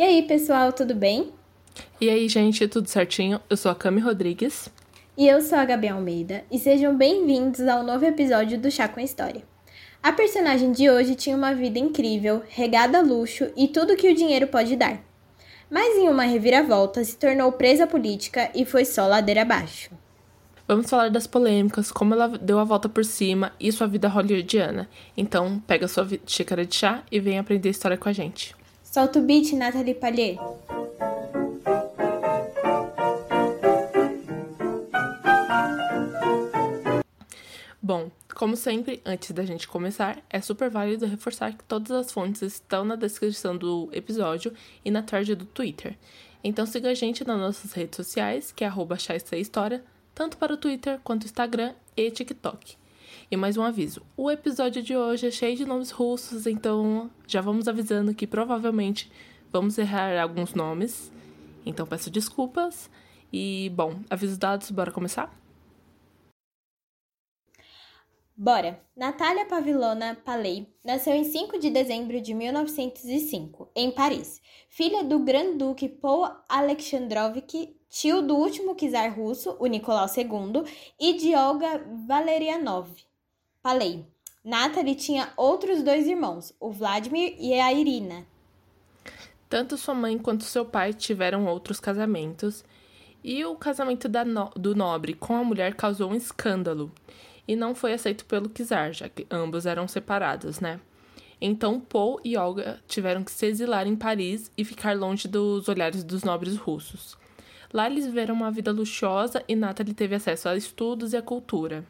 E aí, pessoal, tudo bem? E aí, gente, tudo certinho? Eu sou a Cami Rodrigues. E eu sou a Gabi Almeida, e sejam bem-vindos ao novo episódio do Chá com História. A personagem de hoje tinha uma vida incrível, regada a luxo e tudo que o dinheiro pode dar. Mas em uma reviravolta se tornou presa política e foi só ladeira abaixo. Vamos falar das polêmicas, como ela deu a volta por cima e sua vida hollywoodiana. Então, pega sua xícara de chá e vem aprender história com a gente. Solta o beat, Nathalie Pallier. Bom, como sempre, antes da gente começar, é super válido reforçar que todas as fontes estão na descrição do episódio e na thread do Twitter. Então siga a gente nas nossas redes sociais, que é arroba tanto para o Twitter quanto o Instagram e TikTok. E mais um aviso: o episódio de hoje é cheio de nomes russos, então já vamos avisando que provavelmente vamos errar alguns nomes. Então peço desculpas. E, bom, avisos dados, bora começar? Bora! Natália Pavilona Paley nasceu em 5 de dezembro de 1905, em Paris, filha do Grand-Duque Paul Alexandrovich, tio do último czar russo, o Nicolau II, e de Olga Valerianov. Palei. Natalie tinha outros dois irmãos, o Vladimir e a Irina. Tanto sua mãe quanto seu pai tiveram outros casamentos, e o casamento no do nobre com a mulher causou um escândalo e não foi aceito pelo czar, já que ambos eram separados, né? Então Paul e Olga tiveram que se exilar em Paris e ficar longe dos olhares dos nobres russos. Lá eles viveram uma vida luxuosa e Natalie teve acesso a estudos e a cultura.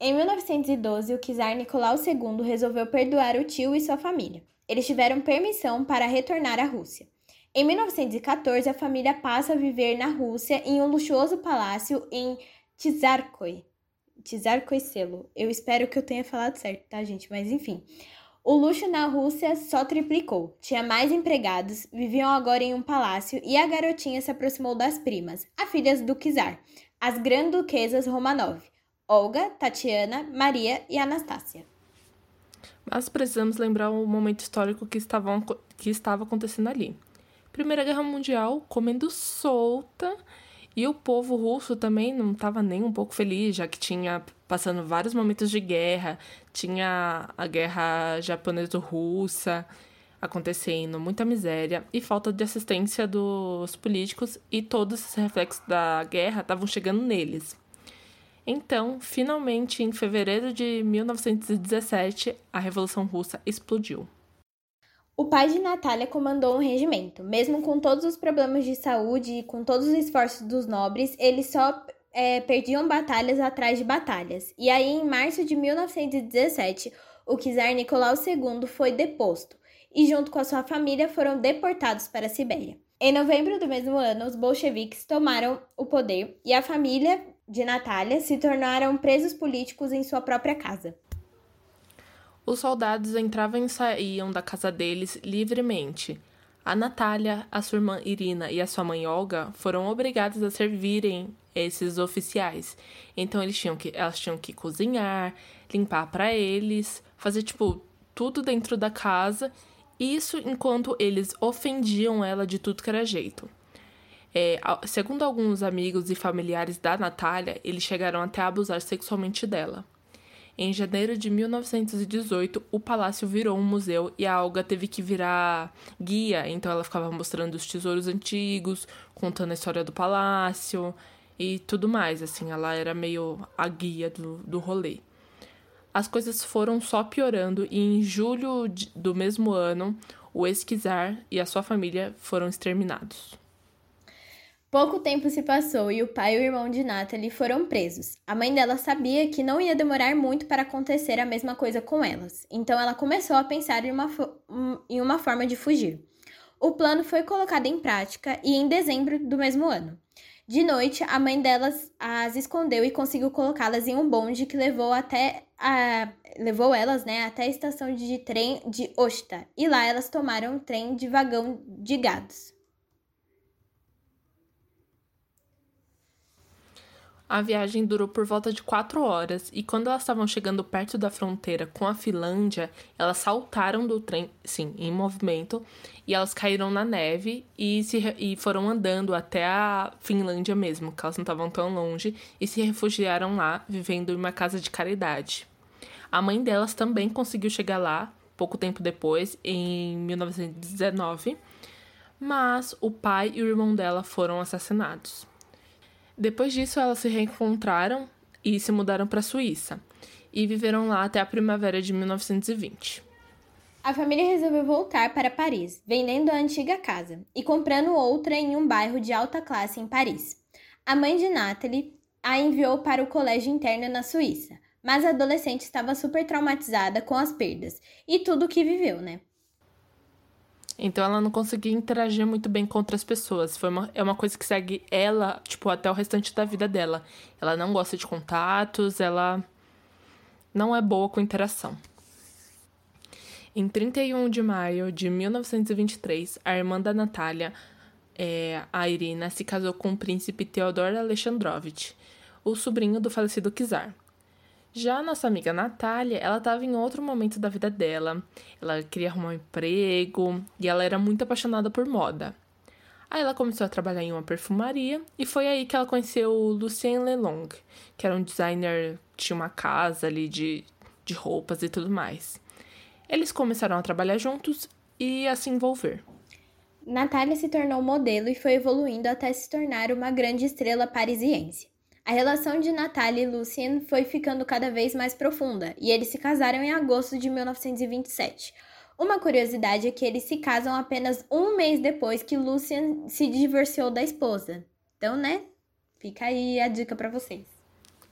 Em 1912, o czar Nicolau II resolveu perdoar o tio e sua família. Eles tiveram permissão para retornar à Rússia. Em 1914, a família passa a viver na Rússia em um luxuoso palácio em Tsarskoye. Tsarskoye Selo. Eu espero que eu tenha falado certo, tá, gente? Mas enfim. O luxo na Rússia só triplicou. Tinha mais empregados, viviam agora em um palácio e a garotinha se aproximou das primas, as filhas do czar, as granduquesas Romanov. Olga, Tatiana, Maria e Anastácia. Mas precisamos lembrar o momento histórico que, estavam, que estava acontecendo ali. Primeira Guerra Mundial comendo solta e o povo russo também não estava nem um pouco feliz, já que tinha passando vários momentos de guerra, tinha a guerra japonesa-russa acontecendo, muita miséria e falta de assistência dos políticos e todos esses reflexos da guerra estavam chegando neles. Então, finalmente, em fevereiro de 1917, a Revolução Russa explodiu. O pai de Natália comandou um regimento. Mesmo com todos os problemas de saúde e com todos os esforços dos nobres, eles só é, perdiam batalhas atrás de batalhas. E aí, em março de 1917, o czar Nicolau II foi deposto e, junto com a sua família, foram deportados para a Sibéria. Em novembro do mesmo ano, os bolcheviques tomaram o poder e a família de Natália se tornaram presos políticos em sua própria casa. Os soldados entravam e saíam da casa deles livremente. A Natália, a sua irmã Irina e a sua mãe Olga foram obrigadas a servirem esses oficiais. Então eles tinham que, elas tinham que cozinhar, limpar para eles, fazer tipo tudo dentro da casa. Isso enquanto eles ofendiam ela de tudo que era jeito. É, segundo alguns amigos e familiares da Natália, eles chegaram até a abusar sexualmente dela. Em janeiro de 1918, o palácio virou um museu e a Olga teve que virar guia, então ela ficava mostrando os tesouros antigos, contando a história do palácio e tudo mais. Assim, ela era meio a guia do, do rolê. As coisas foram só piorando e em julho do mesmo ano, o Esquizar e a sua família foram exterminados. Pouco tempo se passou e o pai e o irmão de Natalie foram presos. A mãe dela sabia que não ia demorar muito para acontecer a mesma coisa com elas, então ela começou a pensar em uma, em uma forma de fugir. O plano foi colocado em prática e em dezembro do mesmo ano. De noite, a mãe delas as escondeu e conseguiu colocá-las em um bonde que levou até a, levou elas, né, até a estação de trem de Osta. E lá elas tomaram um trem de vagão de gados. A viagem durou por volta de quatro horas e quando elas estavam chegando perto da fronteira com a Finlândia, elas saltaram do trem, sim, em movimento, e elas caíram na neve e, se, e foram andando até a Finlândia mesmo, que elas não estavam tão longe, e se refugiaram lá, vivendo em uma casa de caridade. A mãe delas também conseguiu chegar lá, pouco tempo depois, em 1919, mas o pai e o irmão dela foram assassinados. Depois disso, elas se reencontraram e se mudaram para a Suíça e viveram lá até a primavera de 1920. A família resolveu voltar para Paris, vendendo a antiga casa e comprando outra em um bairro de alta classe em Paris. A mãe de Natalie a enviou para o colégio interno na Suíça, mas a adolescente estava super traumatizada com as perdas e tudo o que viveu, né? Então ela não conseguia interagir muito bem com outras pessoas. Foi uma, é uma coisa que segue ela, tipo, até o restante da vida dela. Ela não gosta de contatos, ela não é boa com interação. Em 31 de maio de 1923, a irmã da Natália, é, a Irina, se casou com o príncipe Theodor Alexandrovich, o sobrinho do falecido czar. Já a nossa amiga Natália, ela estava em outro momento da vida dela. Ela queria arrumar um emprego e ela era muito apaixonada por moda. Aí ela começou a trabalhar em uma perfumaria e foi aí que ela conheceu o Lucien Lelong, que era um designer, tinha uma casa ali de, de roupas e tudo mais. Eles começaram a trabalhar juntos e a se envolver. Natália se tornou modelo e foi evoluindo até se tornar uma grande estrela parisiense. A relação de Natalie e Lucien foi ficando cada vez mais profunda e eles se casaram em agosto de 1927. Uma curiosidade é que eles se casam apenas um mês depois que Lucien se divorciou da esposa. Então, né? Fica aí a dica para vocês.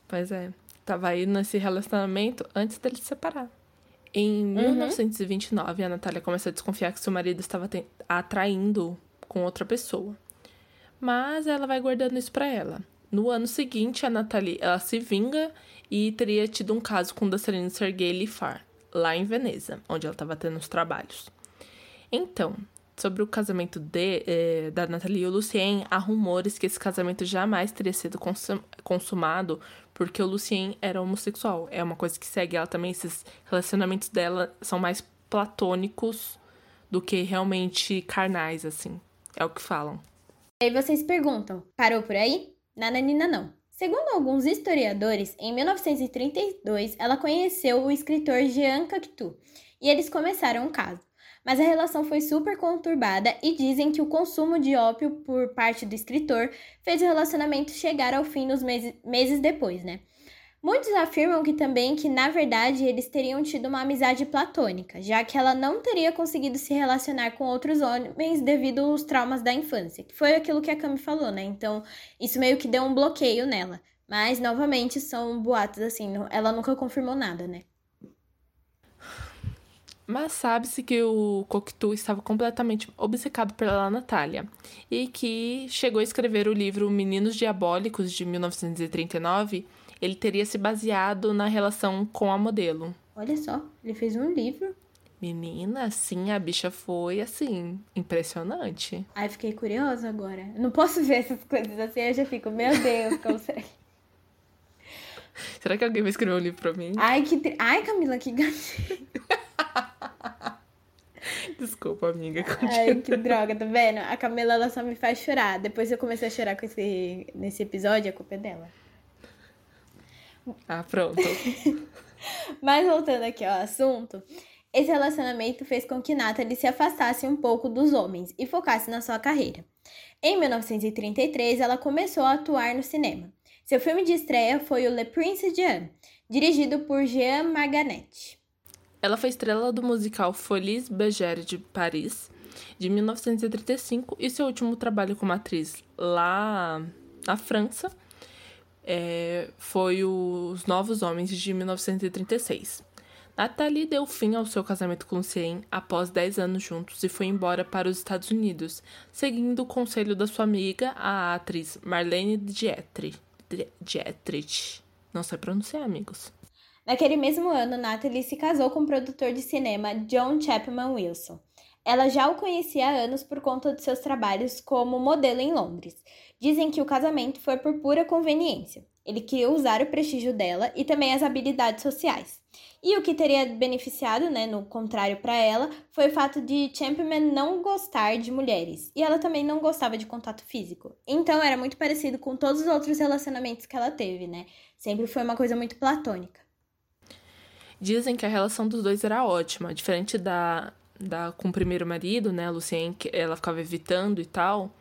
Pois é. Tava aí nesse relacionamento antes deles se separar. Em uhum. 1929, a Natália começou a desconfiar que seu marido estava atraindo com outra pessoa. Mas ela vai guardando isso para ela. No ano seguinte, a Nathalie ela se vinga e teria tido um caso com o dançarino Sergei Lifar, lá em Veneza, onde ela estava tendo os trabalhos. Então, sobre o casamento de, eh, da Nathalie e o Lucien, há rumores que esse casamento jamais teria sido consum consumado porque o Lucien era homossexual. É uma coisa que segue ela também, esses relacionamentos dela são mais platônicos do que realmente carnais, assim. É o que falam. Aí vocês perguntam, parou por aí? Nananina não. Segundo alguns historiadores, em 1932 ela conheceu o escritor Jean Cocteau e eles começaram um caso. Mas a relação foi super conturbada e dizem que o consumo de ópio por parte do escritor fez o relacionamento chegar ao fim nos meses, meses depois, né? Muitos afirmam que também que, na verdade, eles teriam tido uma amizade platônica, já que ela não teria conseguido se relacionar com outros homens devido aos traumas da infância, que foi aquilo que a Cami falou, né? Então, isso meio que deu um bloqueio nela. Mas, novamente, são boatos assim, ela nunca confirmou nada, né? Mas sabe-se que o Cocteau estava completamente obcecado pela Natália e que chegou a escrever o livro Meninos Diabólicos de 1939 ele teria se baseado na relação com a modelo. Olha só, ele fez um livro. Menina, sim, a bicha foi assim, impressionante. Ai, fiquei curiosa agora. não posso ver essas coisas assim, eu já fico, meu Deus, consegue. Será que alguém vai escrever um livro pra mim? Ai, que. Tri... Ai, Camila, que gatinho. Desculpa, amiga. Continua. Ai, que droga, tá vendo? A Camila, ela só me faz chorar. Depois eu comecei a chorar com esse, nesse episódio, a culpa é dela. Ah, pronto. Mas voltando aqui ao assunto, esse relacionamento fez com que Natalie se afastasse um pouco dos homens e focasse na sua carreira. Em 1933, ela começou a atuar no cinema. Seu filme de estreia foi o Le Prince Jean, dirigido por Jean Marganet. Ela foi estrela do musical Folies Bergère de Paris, de 1935, e seu último trabalho como atriz lá na França é, foi Os Novos Homens de 1936. Nathalie deu fim ao seu casamento com Lucien após 10 anos juntos e foi embora para os Estados Unidos, seguindo o conselho da sua amiga, a atriz Marlene Dietrich. Dietrich. Não sei pronunciar, amigos. Naquele mesmo ano, Natalie se casou com o produtor de cinema John Chapman Wilson. Ela já o conhecia há anos por conta de seus trabalhos como modelo em Londres. Dizem que o casamento foi por pura conveniência. Ele queria usar o prestígio dela e também as habilidades sociais. E o que teria beneficiado, né, no contrário para ela, foi o fato de Champion não gostar de mulheres. E ela também não gostava de contato físico. Então era muito parecido com todos os outros relacionamentos que ela teve, né? Sempre foi uma coisa muito platônica. Dizem que a relação dos dois era ótima, diferente da, da com o primeiro marido, né, Lucien, que ela ficava evitando e tal.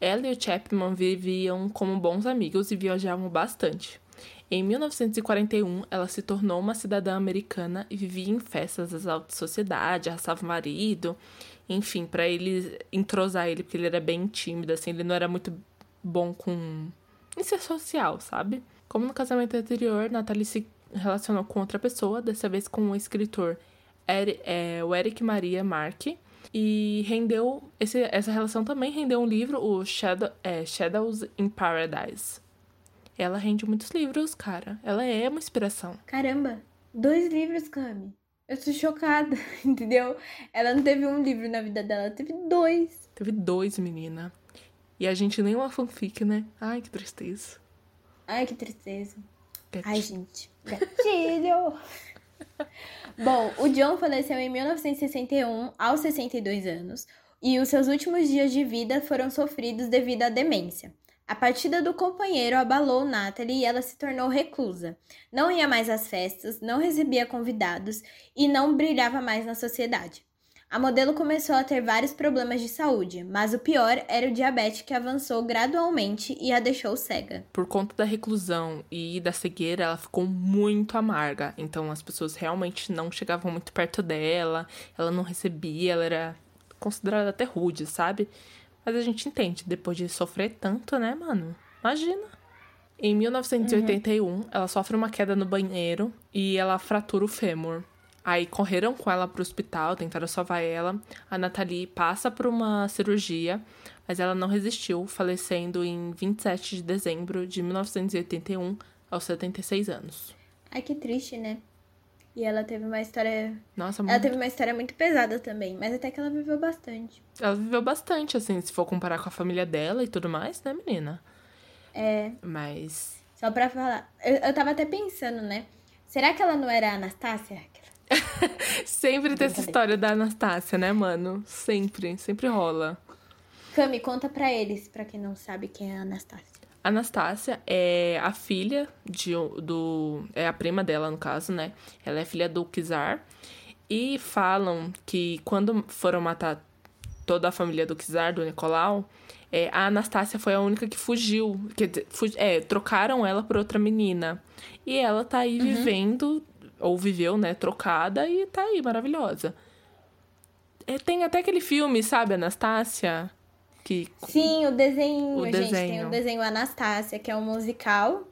Ela e o Chapman viviam como bons amigos e viajavam bastante. Em 1941, ela se tornou uma cidadã americana e vivia em festas das alta sociedade, arrastava o marido, enfim, para ele entrosar ele, porque ele era bem tímido, assim, ele não era muito bom com em ser social, sabe? Como no casamento anterior, Natalie se relacionou com outra pessoa, dessa vez com o escritor É, o Eric Maria Marque, e rendeu. Esse, essa relação também rendeu um livro, o Shadow, é, Shadows in Paradise. Ela rende muitos livros, cara. Ela é uma inspiração. Caramba, dois livros, Cami. Eu tô chocada, entendeu? Ela não teve um livro na vida dela, ela teve dois. Teve dois, menina. E a gente nem uma fanfic, né? Ai, que tristeza. Ai, que tristeza. Gatilho. Ai, gente. Gatilho! Bom, o John faleceu em 1961, aos 62 anos, e os seus últimos dias de vida foram sofridos devido à demência. A partida do companheiro abalou Natalie e ela se tornou reclusa. Não ia mais às festas, não recebia convidados e não brilhava mais na sociedade. A modelo começou a ter vários problemas de saúde, mas o pior era o diabetes que avançou gradualmente e a deixou cega. Por conta da reclusão e da cegueira, ela ficou muito amarga. Então as pessoas realmente não chegavam muito perto dela, ela não recebia, ela era considerada até rude, sabe? Mas a gente entende, depois de sofrer tanto, né, mano? Imagina. Em 1981, uhum. ela sofre uma queda no banheiro e ela fratura o fêmur. Aí correram com ela pro hospital, tentaram salvar ela. A Nathalie passa por uma cirurgia, mas ela não resistiu, falecendo em 27 de dezembro de 1981, aos 76 anos. Ai, que triste, né? E ela teve uma história. Nossa, muito... Ela teve uma história muito pesada também, mas até que ela viveu bastante. Ela viveu bastante, assim, se for comparar com a família dela e tudo mais, né, menina? É. Mas. Só pra falar. Eu, eu tava até pensando, né? Será que ela não era a Anastácia? sempre tem essa história da Anastácia, né, mano? Sempre, sempre rola. Cami, conta pra eles, pra quem não sabe quem é a Anastácia. Anastácia é a filha de, do. É a prima dela, no caso, né? Ela é filha do Kizar. E falam que quando foram matar toda a família do Kizar, do Nicolau, é, a Anastácia foi a única que fugiu. Que, é, trocaram ela por outra menina. E ela tá aí uhum. vivendo ou viveu, né, trocada e tá aí, maravilhosa. É, tem até aquele filme, sabe, Anastácia? Que... Sim, o desenho, o gente. Desenho. Tem o desenho Anastácia, que é um musical.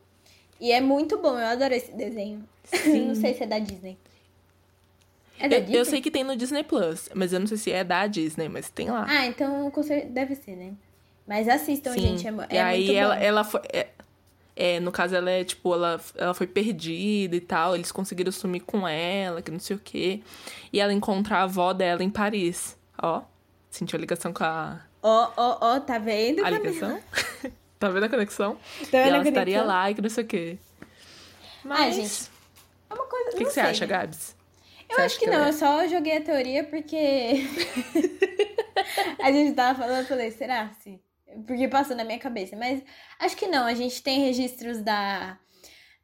E é muito bom, eu adoro esse desenho. Sim. não sei se é da Disney. É da eu, Disney? Eu sei que tem no Disney Plus, mas eu não sei se é da Disney, mas tem lá. Ah, então deve ser, né? Mas assistam, Sim. gente. É, é e aí ela, bom. ela foi. É, é, no caso, ela é, tipo, ela, ela foi perdida e tal. Eles conseguiram sumir com ela, que não sei o quê. E ela encontra a avó dela em Paris. Ó, sentiu a ligação com a. Ó, ó, ó, tá vendo? A ligação? tá vendo a conexão? Tá vendo e ela conexão? estaria lá e que não sei o quê. Mas. Ah, gente. É uma coisa. O que, que você acha, Gabs? Eu você acho que, que não, é? eu só joguei a teoria porque. a gente tava falando, eu falei, será? Sim porque passou na minha cabeça. Mas acho que não, a gente tem registros da,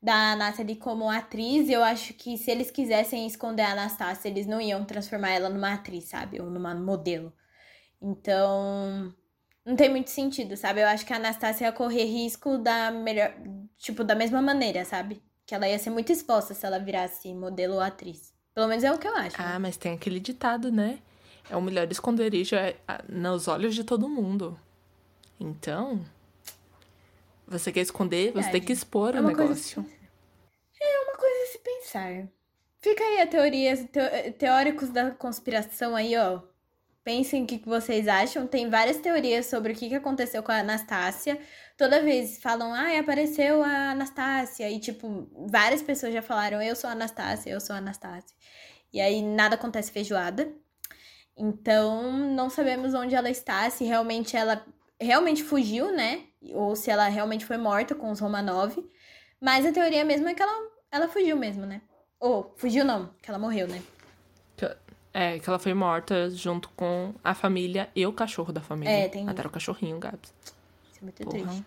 da Nathalie como atriz. Eu acho que se eles quisessem esconder a Anastácia, eles não iam transformar ela numa atriz, sabe? Ou numa modelo. Então, não tem muito sentido, sabe? Eu acho que a Anastácia ia correr risco da melhor. Tipo, da mesma maneira, sabe? Que ela ia ser muito exposta se ela virasse modelo ou atriz. Pelo menos é o que eu acho. Ah, né? mas tem aquele ditado, né? É o melhor esconderijo é nos olhos de todo mundo. Então, você quer esconder, você tem que expor é o negócio. É uma coisa a se pensar. Fica aí a teoria, teóricos da conspiração aí, ó. Pensem o que vocês acham. Tem várias teorias sobre o que aconteceu com a Anastácia. Toda vez falam, ah, apareceu a Anastácia. E, tipo, várias pessoas já falaram, eu sou a Anastácia, eu sou a Anastácia. E aí nada acontece feijoada. Então, não sabemos onde ela está, se realmente ela realmente fugiu, né? Ou se ela realmente foi morta com os Romanov. Mas a teoria mesmo é que ela, ela fugiu mesmo, né? Ou, fugiu não, que ela morreu, né? É, que ela foi morta junto com a família e o cachorro da família. É, tem Até o cachorrinho, Gabs. Isso é muito Porra. triste.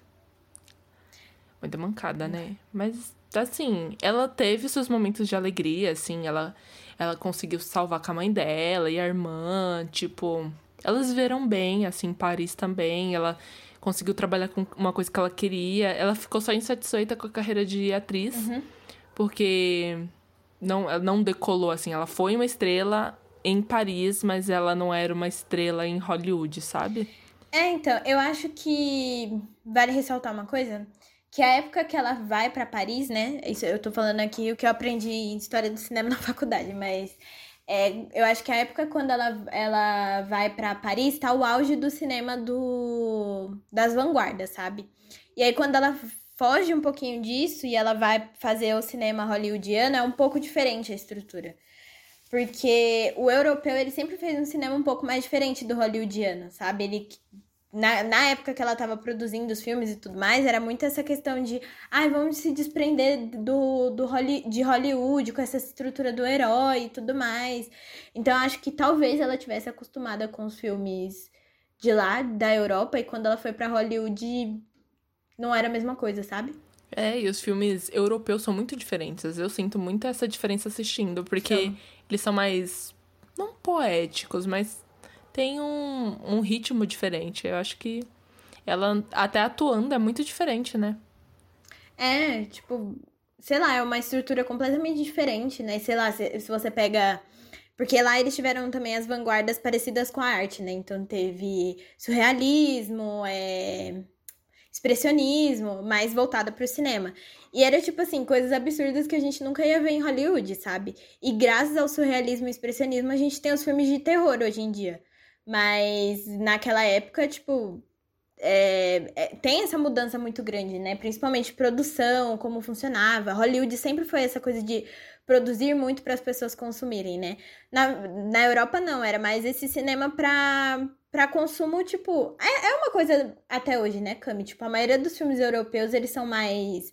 Muita mancada, né? Mas, assim, ela teve seus momentos de alegria, assim. Ela, ela conseguiu salvar com a mãe dela e a irmã, tipo... Elas viveram bem, assim, em Paris também. Ela conseguiu trabalhar com uma coisa que ela queria. Ela ficou só insatisfeita com a carreira de atriz. Porque não, ela não decolou, assim. Ela foi uma estrela em Paris, mas ela não era uma estrela em Hollywood, sabe? É, então, eu acho que vale ressaltar uma coisa, que a época que ela vai pra Paris, né? Isso eu tô falando aqui o que eu aprendi em história do cinema na faculdade, mas é, eu acho que a época quando ela, ela vai pra Paris tá o auge do cinema do das vanguardas, sabe? E aí quando ela foge um pouquinho disso e ela vai fazer o cinema hollywoodiano, é um pouco diferente a estrutura. Porque o europeu, ele sempre fez um cinema um pouco mais diferente do hollywoodiano, sabe? Ele, na, na época que ela estava produzindo os filmes e tudo mais, era muito essa questão de, ai, vamos se desprender do, do Holly, de Hollywood, com essa estrutura do herói e tudo mais. Então, acho que talvez ela tivesse acostumada com os filmes de lá, da Europa, e quando ela foi para Hollywood, não era a mesma coisa, sabe? É, e os filmes europeus são muito diferentes. Eu sinto muito essa diferença assistindo, porque eles são mais. não poéticos, mas tem um, um ritmo diferente. Eu acho que ela, até atuando, é muito diferente, né? É, tipo, sei lá, é uma estrutura completamente diferente, né? Sei lá, se, se você pega. Porque lá eles tiveram também as vanguardas parecidas com a arte, né? Então teve surrealismo, é... expressionismo, mais voltada pro cinema. E era tipo assim, coisas absurdas que a gente nunca ia ver em Hollywood, sabe? E graças ao surrealismo e expressionismo, a gente tem os filmes de terror hoje em dia. Mas naquela época, tipo, é, é, tem essa mudança muito grande, né? Principalmente produção, como funcionava. Hollywood sempre foi essa coisa de produzir muito para as pessoas consumirem, né? Na, na Europa não, era mais esse cinema pra, pra consumo, tipo. É, é uma coisa até hoje, né, Cami? Tipo, a maioria dos filmes europeus, eles são mais.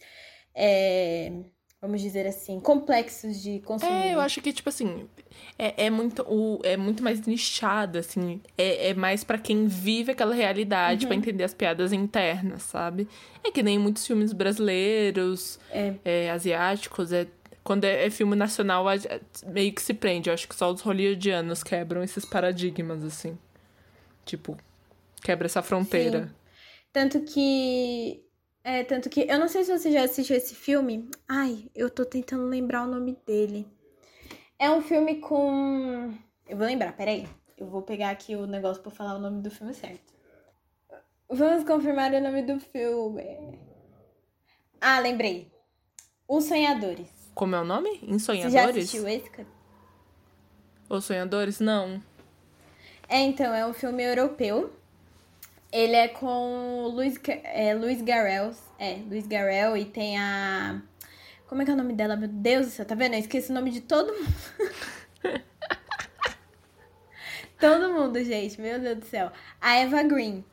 Vamos dizer assim, complexos de consumir. É, eu acho que, tipo assim, é, é, muito, o, é muito mais nichado, assim. É, é mais pra quem vive aquela realidade, pra entender as piadas internas, sabe? É que nem muitos filmes brasileiros, É. é, asiáticos, é. Quando é, é filme nacional, meio que se prende. Eu acho que só os hollywoodianos quebram esses paradigmas, assim. Tipo, quebra essa fronteira. Tanto que. É, tanto que. Eu não sei se você já assistiu esse filme. Ai, eu tô tentando lembrar o nome dele. É um filme com. Eu vou lembrar, peraí. Eu vou pegar aqui o negócio pra falar o nome do filme certo. Vamos confirmar o nome do filme. Ah, lembrei. Os Sonhadores. Como é o nome? Você já assistiu esse? Os Sonhadores? Não. É, então, é um filme europeu. Ele é com Luiz, é, Luiz Garrel. É, Luiz Garrel e tem a. Como é que é o nome dela? Meu Deus do céu, tá vendo? Eu esqueci o nome de todo mundo. todo mundo, gente, meu Deus do céu. A Eva Green.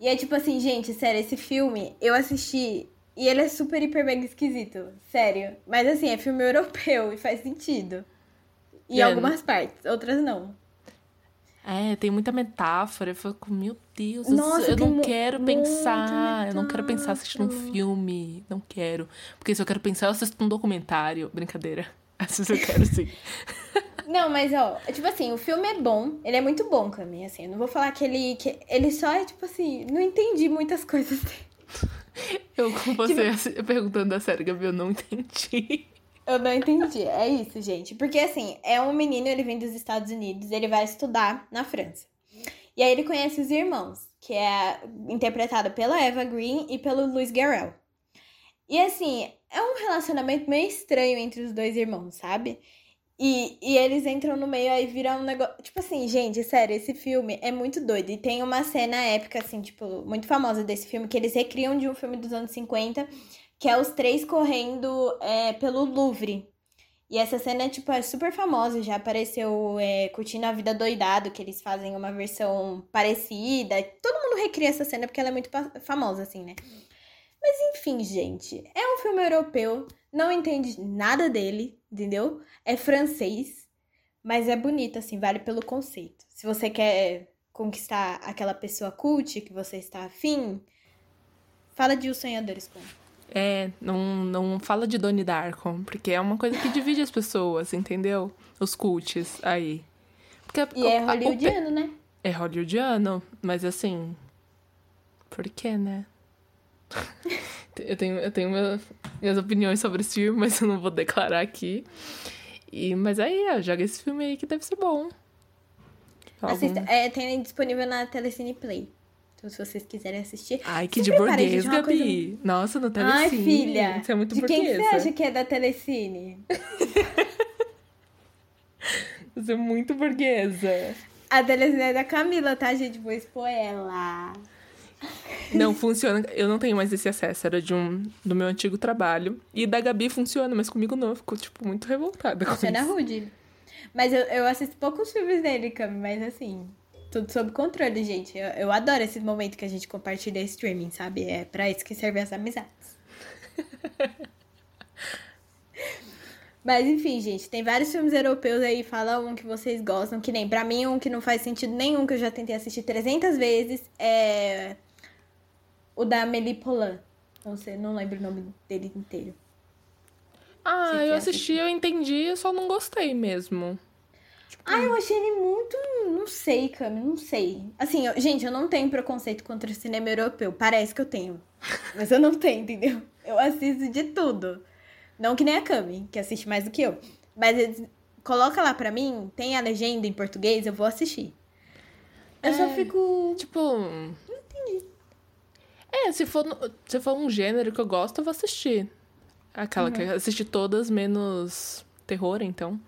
E é tipo assim, gente, sério, esse filme eu assisti e ele é super, hiper, mega esquisito. Sério. Mas assim, é filme europeu e faz sentido. Em É, algumas partes, outras não. É, tem muita metáfora. Eu fico, meu Deus, Nossa, eu não quero pensar. Eu não quero pensar assistindo um filme. Não quero. Porque se eu quero pensar, eu assisto um documentário. Brincadeira. Vezes eu quero sim. Não, mas ó, tipo assim, o filme é bom, ele é muito bom, Cami, assim, eu não vou falar que ele, que ele só é, tipo assim, não entendi muitas coisas dele. Eu com você assi- perguntando a sério, Gabi, eu não entendi. Eu não entendi, é isso, gente. Porque assim, é um menino, ele vem dos Estados Unidos, ele vai estudar na França. E aí ele conhece os irmãos, que é interpretado pela Eva Green e pelo Luiz Garrel. E assim, é um relacionamento meio estranho entre os dois irmãos, sabe? E, e eles entram no meio aí vira um negócio. Tipo assim, gente, sério, esse filme é muito doido. E tem uma cena épica, assim, tipo, muito famosa desse filme, que eles recriam de um filme dos anos 50, que é os três correndo é, pelo Louvre. E essa cena, tipo, é super famosa. Já apareceu é, Curtindo a Vida Doidado, que eles fazem uma versão parecida. Todo mundo recria essa cena porque ela é muito famosa, assim, né? Mas enfim, gente, é um filme europeu, não entende nada dele, entendeu? É francês, mas é bonito, assim, vale pelo conceito. Se você quer conquistar aquela pessoa cult que você está afim, fala de Os Sonhadores com. É, não, não fala de Donnie Darko, porque é uma coisa que divide as pessoas, entendeu? Os cults aí. Porque, e é hollywoodiano, né? É hollywoodiano, mas assim. Por quê, né? eu tenho, eu tenho minhas opiniões sobre esse filme, mas eu não vou declarar aqui. E, mas aí, ó, joga esse filme aí que deve ser bom. Algum... Assista, é, tem disponível na Telecine Play. Então, se vocês quiserem assistir. Ai, que de burguês, Gabi. Coisa... Nossa, no Telecine. Ai, filha. Você é muito de burguesa. quem você acha que é da Telecine? você é muito burguesa. A Telecine é da Camila, tá, gente? Vou expor ela. Não funciona. Eu não tenho mais esse acesso. Era de um do meu antigo trabalho. E da Gabi funciona, mas comigo não. Eu fico, tipo, muito revoltada. Funciona rude. Mas eu, eu assisto poucos filmes dele, Cami, mas assim, tudo sob controle, gente. Eu, eu adoro esse momento que a gente compartilha streaming, sabe? É pra isso que servem as amizades. Mas enfim, gente, tem vários filmes europeus aí, fala um que vocês gostam, que nem pra mim um que não faz sentido nenhum, que eu já tentei assistir 300 vezes, é o da Amélie Poulain. Não sei, não lembro o nome dele inteiro. Ah, eu assisti, eu entendi, eu só não gostei mesmo. Tipo... Ah, eu achei ele muito. Não sei, Cami, não sei. Assim, eu, gente, eu não tenho preconceito contra o cinema europeu. Parece que eu tenho. Mas eu não tenho, entendeu? Eu assisto de tudo. Não que nem a Cami, que assiste mais do que eu. Mas coloca lá pra mim, tem a legenda em português, eu vou assistir. Eu é, só fico. Tipo. Não entendi. É, se for, se for um gênero que eu gosto, eu vou assistir. Aquela uhum. que assisti todas, menos terror, então.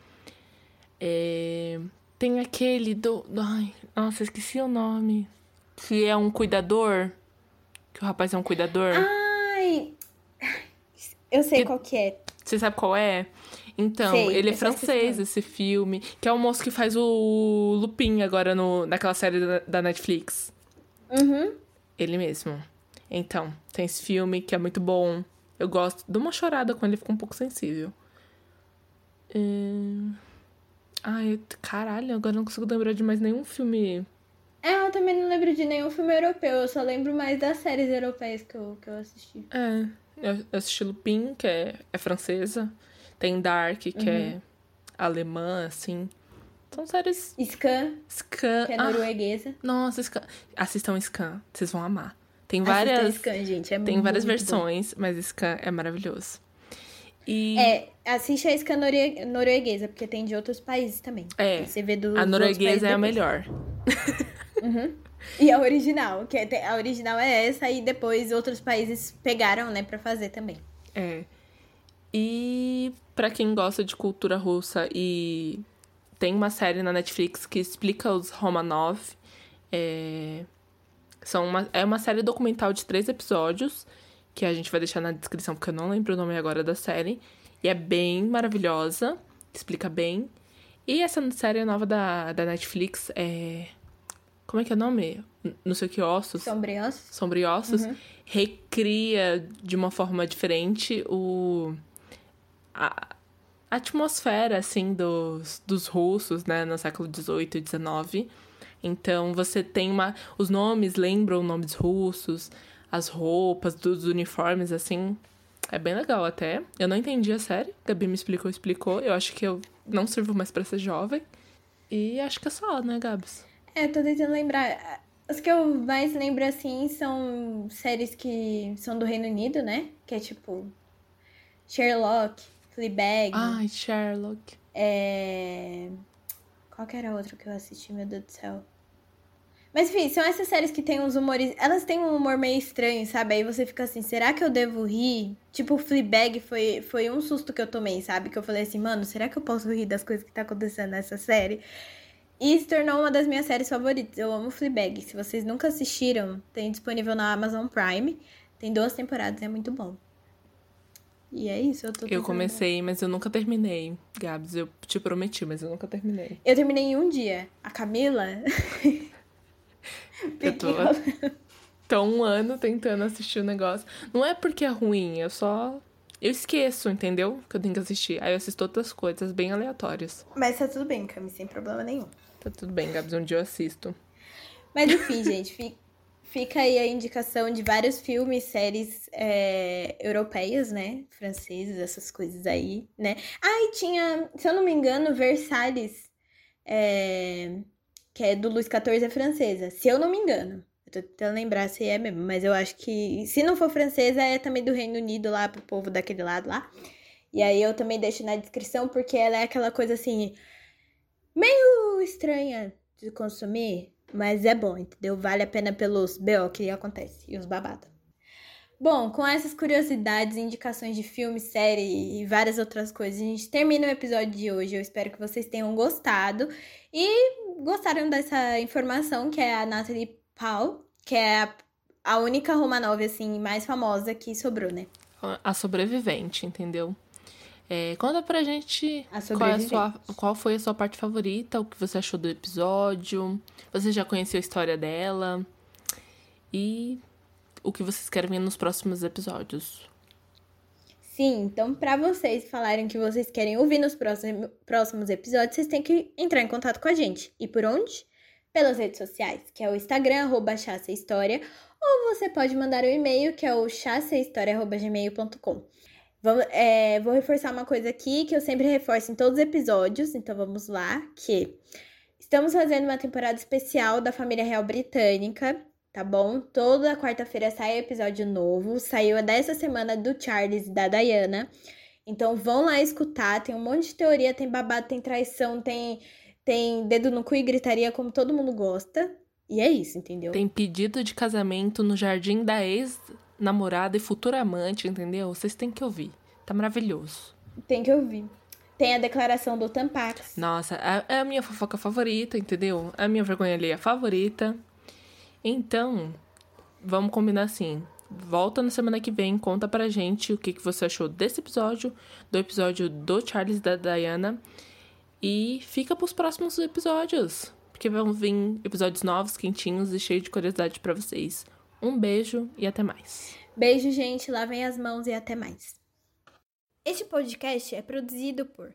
É... Tem aquele do. Ai, nossa, esqueci o nome. Que é um cuidador. Que o rapaz é um cuidador. Ai! Eu sei que... qual que é. Você sabe qual é? Então, sei, ele é francês, esse filme. Que é o moço que faz o Lupin agora no, naquela série da, da Netflix. Uhum. Ele mesmo. Então, tem esse filme que é muito bom. Eu gosto. Dou uma chorada quando ele fica um pouco sensível. É... Ai, caralho, agora não consigo lembrar de mais nenhum filme. É, eu também não lembro de nenhum filme europeu. Eu só lembro mais das séries europeias que eu, que eu assisti. É, eu assisti Lupin, que é, é francesa. Tem Dark, que é uhum. é alemã, assim. São séries. Scan. Scan. Que é norueguesa. Ah, nossa, Scan. Assistam Scan, vocês vão amar. Tem várias. Scan, gente. É tem várias versões, bom. mas Scan é maravilhoso. E... É, assiste a Scan norueguesa, porque tem de outros países também. É. Você vê do, a norueguesa é a melhor. Uhum. E a original, que é, a original é essa, e depois outros países pegaram, né, pra fazer também. É. E para quem gosta de cultura russa e tem uma série na Netflix que explica os Romanov. É... São uma, é uma série documental de três episódios, que a gente vai deixar na descrição, porque eu não lembro o nome agora da série. E é bem maravilhosa, explica bem. E essa série nova da, da Netflix é. Como é que é o nome? Não sei o que, Ossos. Sombriossos. Sombriossos. Uhum. Recria de uma forma diferente o. A, a atmosfera, assim, dos, dos russos, né, no século XVIII e XIX. Então, você tem uma... Os nomes lembram nomes russos, as roupas dos uniformes, assim. É bem legal até. Eu não entendi a série. Gabi me explicou, explicou. Eu acho que eu não sirvo mais para ser jovem. E acho que é só, né, Gabs? É, tô tentando lembrar. As que eu mais lembro, assim, são séries que são do Reino Unido, né? Que é tipo Sherlock, Fleabag. Ai, Sherlock. É... Qual que era outro que eu assisti, meu Deus do céu? Mas enfim, são essas séries que tem uns humores. Elas têm um humor meio estranho, sabe? Aí você fica assim, será que eu devo rir? Tipo, o Fleabag foi, foi um susto que eu tomei, sabe? Que eu falei assim, mano, será que eu posso rir das coisas que tá acontecendo nessa série? E se tornou uma das minhas séries favoritas. Eu amo Fleabag. Se vocês nunca assistiram, tem disponível na Amazon Prime. Tem duas temporadas, é muito bom. E é isso, eu tô Eu comecei, mas eu nunca terminei, Gabs. Eu te prometi, mas eu nunca terminei. Eu terminei em um dia. A Camila. eu tô... Tô um ano tentando assistir o negócio. Não é porque é ruim, eu só. Eu esqueço, entendeu? Que eu tenho que assistir. Aí eu assisto outras coisas bem aleatórias. Mas tá tudo bem, Cami, sem problema nenhum. Tá tudo bem, Gabs, um dia eu assisto. Mas enfim, gente, fica aí a indicação de vários filmes, séries é, europeias, né? Franceses, essas coisas aí, né? Ah, e tinha, se eu não me engano, Versalhes, é, que é do Luís XIV, é francesa. Se eu não me engano. Eu tô tentando lembrar se é mesmo, mas eu acho que, se não for francesa, é também do Reino Unido lá, pro povo daquele lado lá. E aí eu também deixo na descrição, porque ela é aquela coisa assim, meio estranha de consumir, mas é bom, entendeu? Vale a pena pelos BO que acontece e os babados. Bom, com essas curiosidades, indicações de filme, série e várias outras coisas, a gente termina o episódio de hoje. Eu espero que vocês tenham gostado e gostaram dessa informação que é a Natalie Paul, que é a, única Romanov, assim, mais famosa que sobrou, né? A sobrevivente, entendeu? É, conta pra gente qual, é sua, qual, foi a sua parte favorita, o que você achou do episódio, você já conheceu a história dela e o que vocês querem ver nos próximos episódios. Sim, então para vocês falarem que vocês querem ouvir nos próximos, próximos episódios, vocês têm que entrar em contato com a gente. E por onde? Pelas redes sociais, que é o Instagram, arroba ou você pode mandar um e-mail, que é o chassehistoria.gmail.com. É, vou reforçar uma coisa aqui que eu sempre reforço em todos os episódios, então vamos lá, que estamos fazendo uma temporada especial da família real britânica, tá bom? Toda quarta-feira sai episódio novo, saiu dessa semana do Charles e da Diana. Então vão lá escutar, tem um monte de teoria, tem babado, tem traição, tem tem dedo no cu e gritaria como todo mundo gosta. E é isso, entendeu? Tem pedido de casamento no jardim da ex namorada e futura amante, entendeu? Vocês têm que ouvir. Tá maravilhoso. Tem que ouvir. Tem a declaração do Tampax. Nossa, é, é a minha fofoca favorita, entendeu? É a minha vergonha alheia favorita. Então, vamos combinar assim. Volta na semana que vem, conta pra gente o que, que você achou desse episódio, do episódio do Charles e da Diana. E fica pros próximos episódios, porque vão vir episódios novos, quentinhos e cheios de curiosidade para vocês. Um beijo e até mais. Beijo, gente. Lavem as mãos e até mais. Este podcast é produzido por